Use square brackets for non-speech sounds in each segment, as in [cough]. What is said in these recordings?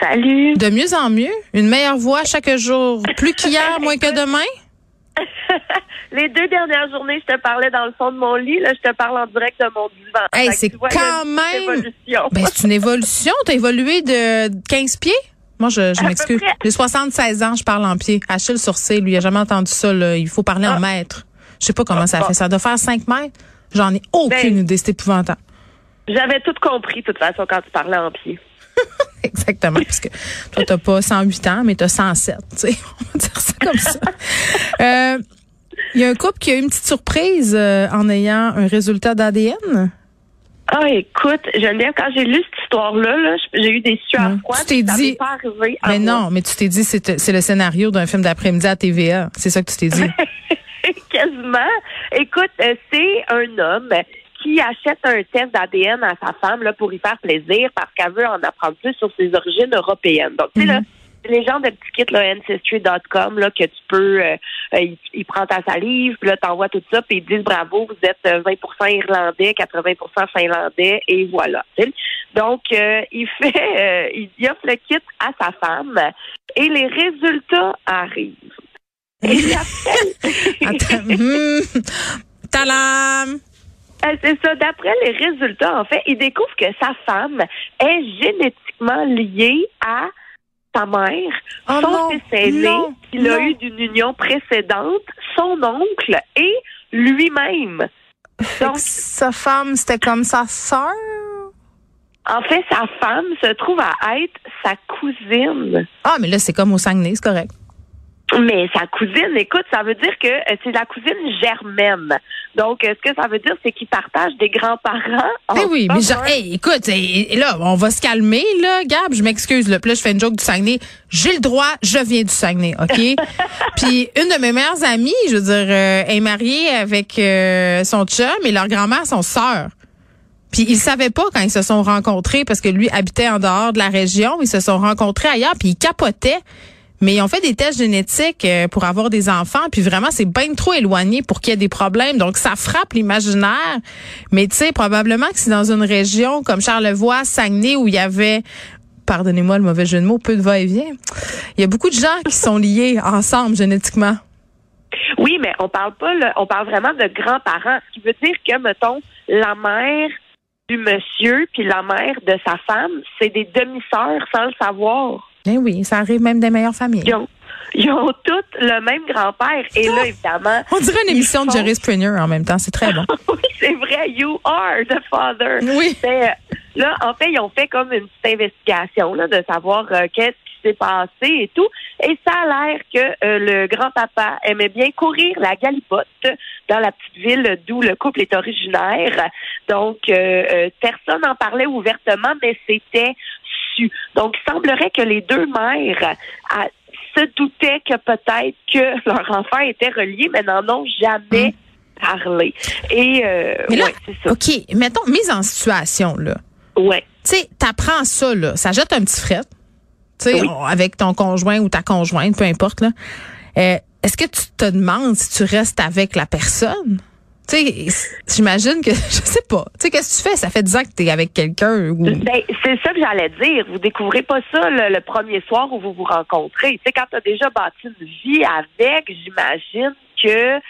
Salut. De mieux en mieux. Une meilleure voix chaque jour. Plus qu'hier, [laughs] moins que demain? [laughs] Les deux dernières journées, je te parlais dans le fond de mon lit. Là, je te parle en direct de mon divan. Hey, c'est quand une même- évolution. Ben, c'est une évolution. T'as évolué de 15 pieds? Moi, je, m'excuse. J'ai 76 ans, je parle en pieds. Achille Sourcil, lui, il a jamais entendu ça. Là. Il faut parler en Ah. mètres. Je sais pas comment ça Ah. fait. Ça doit faire 5 mètres. J'en ai aucune Ben- idée. C'est épouvantable. J'avais tout compris, de toute façon, quand tu parlais en pied. [laughs] Exactement, parce que toi, t'as pas 108 ans, mais t'as 107. tu sais. [laughs] On va dire ça comme ça. [laughs] Euh, Il y a un couple qui a eu une petite surprise euh, en ayant un résultat d'ADN. Ah, écoute, Geneviève, quand j'ai lu cette histoire-là, là, j'ai eu des sueurs froides. Tu t'es dit- pas arrivé à Mais moi. non, mais tu t'es dit c'est c'est le scénario d'un film d'après-midi à TVA. C'est ça que tu t'es dit. Quasiment. Écoute, euh, c'est un homme qui achète un test d'ADN à sa femme là, pour y faire plaisir parce qu'elle veut en apprendre plus sur ses origines européennes. Donc, tu sais, là, c'est les gens de petits kits, là, ancestry.com, là, que tu peux, euh, euh, il, il prend ta salive, puis là, t'envoies tout ça, puis ils disent bravo, vous êtes euh, 20% irlandais, 80% finlandais, et voilà. Donc, euh, il fait, [laughs] euh, il il offre le kit à sa femme, et les résultats arrivent. Et l'appel- [laughs] Attends. Hmm. Euh, C'est ça. D'après les résultats, en fait, il découvre que sa femme est génétiquement liée à sa mère, Oh son non, fils aîné, qu'il a eu d'une union précédente, son oncle et lui-même. Donc, Sa femme, c'était comme sa sœur? en fait, sa femme se trouve à être sa cousine. Ah, mais là, c'est comme au Saguenay, c'est correct. Mais sa cousine, écoute, ça veut dire que euh, c'est la cousine germaine. Donc, euh, ce que ça veut dire, c'est qu'ils partagent des grands-parents. Eh en oui, mais genre, hey, écoute, hey, là, on va se calmer, là, Gab, je m'excuse, là. Puis là, je fais une joke du Saguenay. J'ai le droit, je viens du Saguenay, OK? [laughs] Puis une de mes meilleures amies, je veux dire, euh, est mariée avec euh, son chum et leur grand-mère, son sœur. Puis ils savaient pas quand ils se sont rencontrés parce que lui habitait en dehors de la région. Ils se sont rencontrés ailleurs puis ils capotaient. Mais ils ont fait des tests génétiques euh, pour avoir des enfants, puis vraiment, c'est bien trop éloigné pour qu'il y ait des problèmes. Donc, ça frappe l'imaginaire. Mais tu sais, probablement que c'est dans une région comme Charlevoix, Saguenay, où il y avait, pardonnez-moi le mauvais jeu de mots, peu de va-et-vient. Il y a beaucoup de gens qui sont liés ensemble génétiquement. Oui, mais on parle pas, là, on parle vraiment de grands-parents. Ce qui veut dire que, mettons, la mère du monsieur puis la mère de sa femme, c'est des demi-sœurs sans le savoir. Eh oui, ça arrive même des meilleures familles. Ils ont, ils ont toutes le même grand-père. Et là, évidemment. On dirait une émission de Jerry Springer en même temps. C'est très bon. [laughs] oui, c'est vrai. You are the father. Oui. Mais, euh, là, en fait, ils ont fait comme une petite investigation là, de savoir euh, qu'est-ce qui s'est passé et tout. Et ça a l'air que euh, le grand-papa aimait bien courir la galipote dans la petite ville d'où le couple est originaire. Donc, euh, personne n'en parlait ouvertement, mais c'était Donc, il semblerait que les deux mères à- se doutaient que peut-être que [laughs] leur enfant était relié, mais n'en ont jamais parlé. Et euh, Mais là, ouais, c'est ça. OK, mettons, mise en situation, là. Ouais. Tu sais, t'apprends ça, là. Ça jette un petit fret. Tu sais, Oui. avec ton conjoint ou ta conjointe, peu importe, là. Euh, Est-ce que tu te demandes si tu restes avec la personne? Tu sais, j'imagine que, [laughs] je sais pas. Tu sais, qu'est-ce que tu fais? Ça fait 10 ans que t'es avec quelqu'un ou... Ben, c'est ça que j'allais dire. Vous découvrez pas ça le, le premier soir où vous vous rencontrez. Tu sais, quand tu as déjà bâti une vie avec, j'imagine que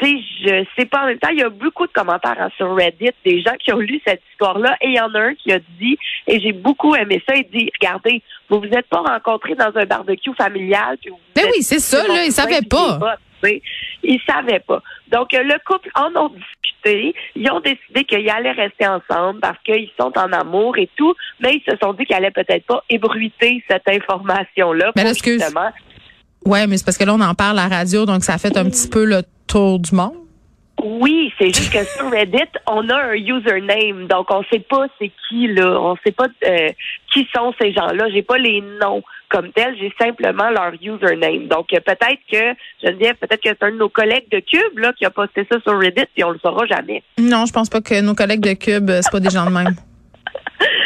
tu sais, je sais pas en même temps, il y a beaucoup de commentaires hein, sur Reddit, des gens qui ont lu cette histoire-là, et il y en a un qui a dit, et j'ai beaucoup aimé ça, il dit, regardez, vous vous êtes pas rencontrés dans un barbecue familial. Puis vous Ben oui, c'est ça, là, ils savaient puis pas. Sais. Ils savaient pas. Donc, euh, le couple en ont discuté. Ils ont décidé qu'ils allaient rester ensemble parce qu'ils sont en amour et tout, mais ils se sont dit qu'ils allaient peut-être pas ébruiter cette information-là. Mais excuse. justement Ouais, mais c'est parce que là, on en parle à la radio, donc ça a fait un petit peu le tour du monde. Oui, c'est juste que sur Reddit, on a un username, donc on sait pas c'est qui là, on sait pas euh, qui sont ces gens-là. J'ai pas les noms comme tels, j'ai simplement leur username. Donc euh, peut-être que Geneviève, peut-être que c'est un de nos collègues de Cube là qui a posté ça sur Reddit, puis on le saura jamais. Non, je pense pas que nos collègues de Cube, euh, c'est pas des gens de même. [laughs]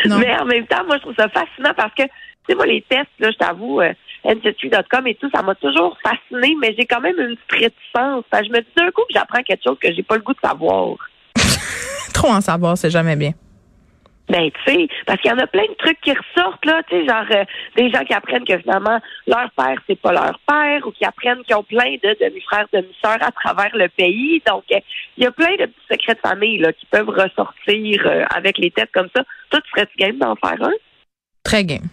Non. Mais en même temps, moi je trouve ça fascinant parce que tu sais moi les tests là, je t'avoue. Euh, Ancestry.com et tout, ça m'a toujours fasciné, mais j'ai quand même une petite réticence. Je me dis d'un coup que j'apprends quelque chose que j'ai pas le goût de savoir. [laughs] Trop en savoir, c'est jamais bien. Ben, tu sais, parce qu'il y en a plein de trucs qui ressortent, là, tu sais, genre euh, des gens qui apprennent que finalement, leur père, c'est pas leur père, ou qui apprennent qu'ils ont plein de demi-frères, demi-sœurs à travers le pays. Donc, euh, il y a plein de petits secrets de famille, là, qui peuvent ressortir euh, avec les tests comme ça. Toi, tu serais-tu game d'en faire un? Très game.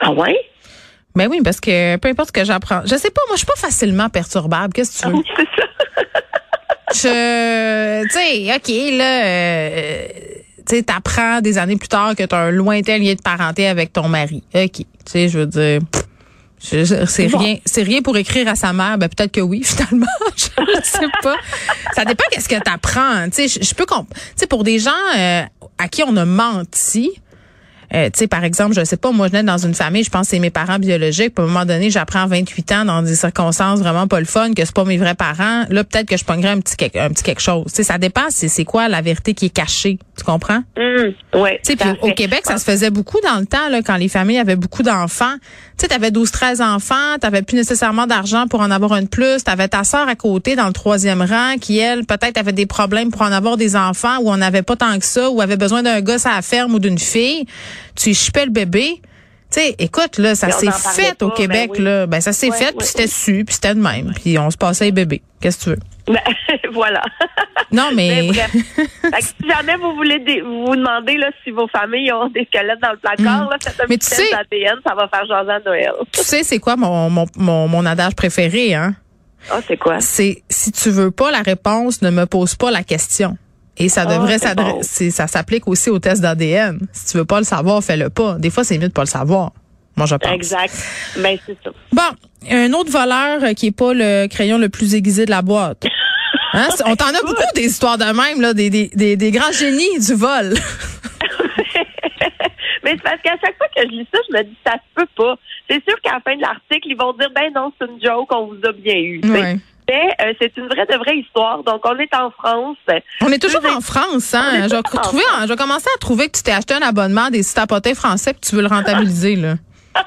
Ah ouais? Ben oui, parce que peu importe ce que j'apprends. Je sais pas, moi, je suis pas facilement perturbable. Qu'est-ce que tu veux? Oui, c'est ça. Je, tu sais, OK, là, tu sais, t'apprends des années plus tard que t'as un lointain lien de parenté avec ton mari. OK. Tu sais, je veux dire, c'est Bon. rien, c'est rien pour écrire à sa mère. Ben, peut-être que oui, [laughs] finalement. je sais pas. Ça dépend qu'est-ce que t'apprends. Tu sais, je, je peux comp- tu sais, pour des gens euh, à qui on a menti, euh, tu sais, par exemple, je sais pas, moi, je nais dans une famille, je pense que c'est mes parents biologiques. Puis à un moment donné, j'apprends à 28 ans dans des circonstances vraiment pas le fun, que c'est pas mes vrais parents. Là, peut-être que je pognerais un petit, quelque- un petit quelque chose. Tu sais, ça dépend, c'est quoi la vérité qui est cachée. Tu comprends? Hum, ouais. Tu sais, au. Québec, ça se faisait beaucoup dans le temps, là, quand les familles avaient beaucoup d'enfants. Tu sais, t'avais 12, 13 enfants, t'avais plus nécessairement d'argent pour en avoir une plus. T'avais ta sœur à côté dans le troisième rang qui, elle, peut-être avait des problèmes pour en avoir des enfants ou on n'avait pas tant que ça ou avait besoin d'un gosse à la ferme ou d'une fille. Tu chipais le bébé. Tu sais, écoute, là, ça s'est fait au Québec, ben oui. là. Ben, ça s'est Ouais, fait, ouais, puis c'était su, puis c'était de même. Puis on se passait les bébés. Qu'est-ce que tu veux? Ben, [laughs] voilà. [laughs] Non, mais... Mais bref. Fait que si jamais vous voulez dé- vous vous demandez là, si vos familles ont des squelettes dans le placard, là, faites un. Mais petit tu test sais- d'ADN, ça va faire jaser à Noël. [laughs] tu sais, c'est quoi mon, mon, mon, mon adage préféré, hein? Ah, c'est quoi? c'est si tu veux pas la réponse, ne me pose pas la question. Et ça Ah, devrait c'est s'adresser, bon. c'est- ça s'applique aussi au test d'ADN. Si tu veux pas le savoir, fais-le pas. Des fois, c'est mieux de pas le savoir. Moi, je pense. Exact. Ben, c'est ça. Bon, un autre voleur euh, qui est pas le crayon le plus aiguisé de la boîte. Hein? [laughs] On t'en a beaucoup des histoires de même, là, des, des, des, des grands génies du vol. [laughs] Mais c'est parce qu'à chaque fois que je lis ça, je me dis, ça se peut pas. C'est sûr qu'à la fin de l'article, ils vont dire, ben non, c'est une joke, on vous a bien eu. Ouais. Mais euh, c'est une vraie de vraie histoire. Donc, on est en France. On est toujours en France, hein? Je vais, toujours en trouver, je vais commencer à trouver que tu t'es acheté un abonnement des potins français que tu veux le rentabiliser, là. [laughs]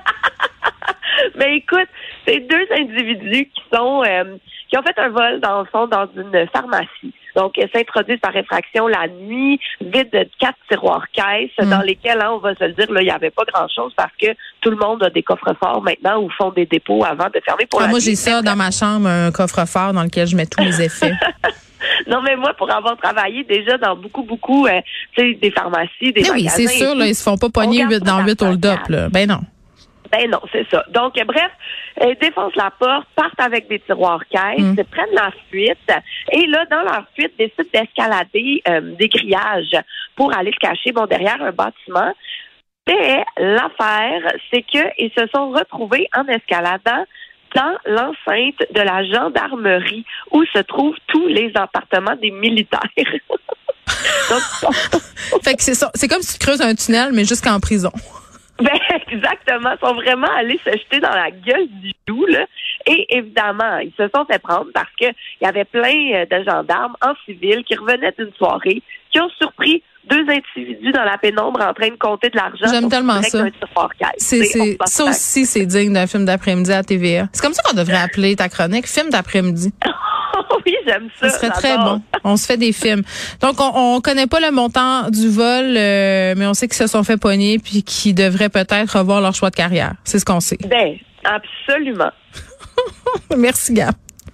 Mais écoute, c'est deux individus qui sont euh, qui ont fait un vol dans le fond dans une pharmacie. Donc, ils s'introduisent par effraction la nuit, vide de quatre tiroirs caisses Mm. dans lesquels, hein, on va se le dire, là, il n'y avait pas grand-chose parce que tout le monde a des coffres forts maintenant ou font des dépôts avant de fermer pour Ah, la moi, j'ai ça dans ma chambre, un coffre-fort dans lequel je mets tous mes effets. [laughs] Non, mais moi, pour avoir travaillé déjà dans beaucoup, beaucoup, euh, tu sais, des pharmacies, des Mais oui, c'est sûr, là, ils se font pas pogner dans la 8 hold-up, là. Ben non. Ben non, c'est ça. Donc, euh, bref, euh, défoncent la porte, partent avec des tiroirs caisses, Mm. prennent la fuite, et là, dans leur fuite, décident d'escalader euh, des grillages pour aller se cacher bon, derrière un bâtiment. Mais l'affaire, c'est qu'ils se sont retrouvés en escaladant dans l'enceinte de la gendarmerie où se trouvent tous les appartements des militaires. [laughs] Donc, [laughs] Fait que c'est ça. C'est comme si tu creuses un tunnel, mais jusqu'en prison. Ben, [laughs] exactement. Ils sont vraiment allés se jeter dans la gueule du loup, là. Et évidemment, ils se sont fait prendre parce que il y avait plein euh, de gendarmes en civil qui revenaient d'une soirée, qui ont surpris deux individus dans la pénombre en train de compter de l'argent. J'aime tellement. C'est, C'est- ça ça. aussi, c'est digne d'un film d'après-midi à TVA. C'est comme ça qu'on devrait appeler ta chronique, film d'après-midi. [laughs] oui, j'aime ça. Ce serait très bon. On se fait des films. Donc, on, on connaît pas le montant du vol, euh, mais on sait qu'ils se sont fait pogner puis qu'ils devraient peut-être revoir leur choix de carrière. C'est ce qu'on sait. Ben, absolument. [laughs] Merci, Gab.